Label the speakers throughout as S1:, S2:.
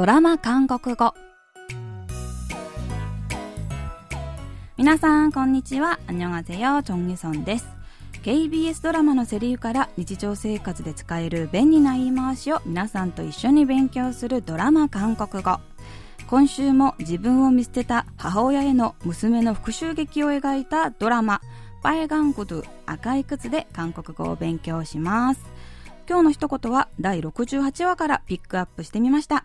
S1: ドラマ韓国語。皆さんこんにちは。アンニョンジョンギソンです。KBS ドラマのセリフから日常生活で使える便利な言い回しを皆さんと一緒に勉強するドラマ韓国語。今週も自分を見捨てた母親への娘の復讐劇を描いたドラマ「パイガングドゥ赤い靴」で韓国語を勉強します。今日の一言は第68話からピックアップしてみました。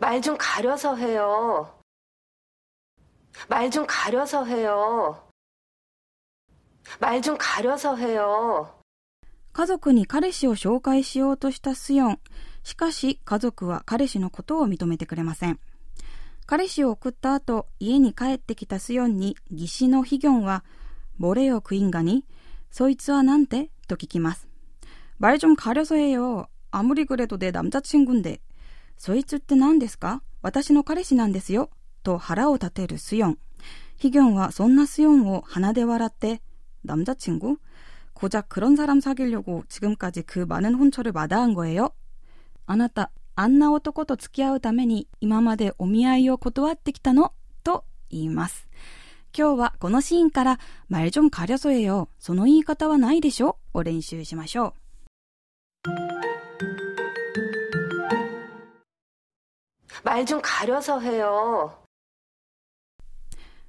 S2: 말 좀 가려서 해요. 말 좀 가려서 해요. 말 좀 가려서 해요.
S1: 家族に彼氏を紹介しようとしたスヨン。しかし家族は彼氏のことを認めてくれません。彼氏を送った後、家に帰ってきたスヨンに義士のヒギョンは、ボレよクインガに、そいつはなんてと聞きます。말좀가려서해 요。 아무리그래도내남자친구인 데。 そいつって何ですか私の彼氏なんですよ。と腹を立てるスヨン。ヒギョンはそんなスヨンを鼻で笑って、남자친구 고작 그런 사람 사귀려고 지금까지 그 많은 혼처를 마다한 거예요? あなた、あんな男と付き合うために今までお見合いを断ってきたのと言います。今日はこのシーンから말좀가려서해요その言い方はないでしょを練習しましょう。
S2: 말좀가려서해요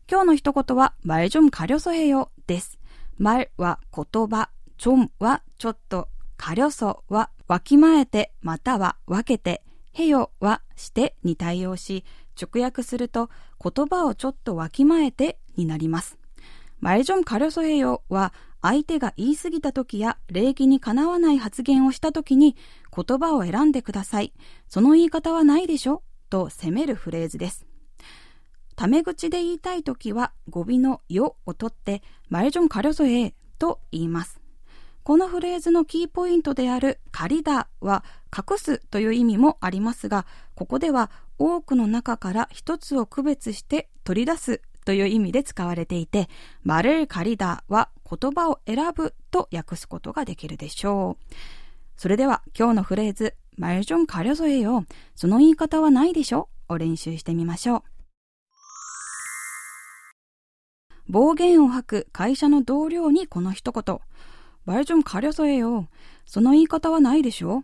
S1: 今日の一言は말좀가려서해요です。말は言葉、좀はちょっと、かりょそはわきまえてまたは分けて、へよはしてに対応し、直訳すると言葉をちょっとわきまえてになります。말좀가려서해요は相手が言い過ぎた時や礼儀にかなわない発言をした時に言葉を選んでください。その言い方はないでしょ と責めるフレーズです。タメ口で言いたいときは語尾のよを取ってマレジョンカリソエと言います。このフレーズのキーポイントである借りだは隠すという意味もありますが、ここでは多くの中から一つを区別して取り出すという意味で使われていて、マル借りだは言葉を選ぶと訳すことができるでしょう。それでは今日のフレーズ 말좀가려서해よ。その言い方はないでしょを練習してみましょう。暴言を吐く会社の同僚にこの一言。말좀가려서해 요。 その言い方はないでしょ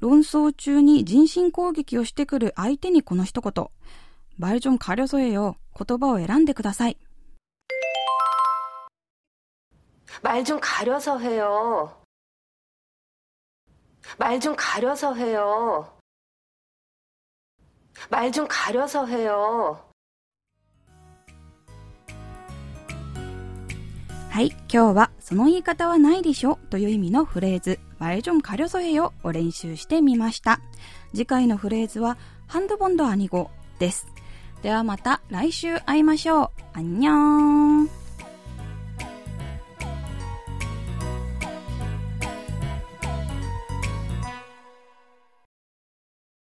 S1: 論争中に人身攻撃をしてくる相手にこの一言。말좀가려서해 요。 言葉を選んでください。
S2: 말좀가려서해요 말 좀 가려서 해 요. 말 좀 가려서 해 요.
S1: はい、今日はその言い方はないでしょという意味のフレーズ、前좀가려서해요を練習してみました。次回のフレーズは、ハンドボンドアニゴです。ではまた来週会いましょう。アンニョン。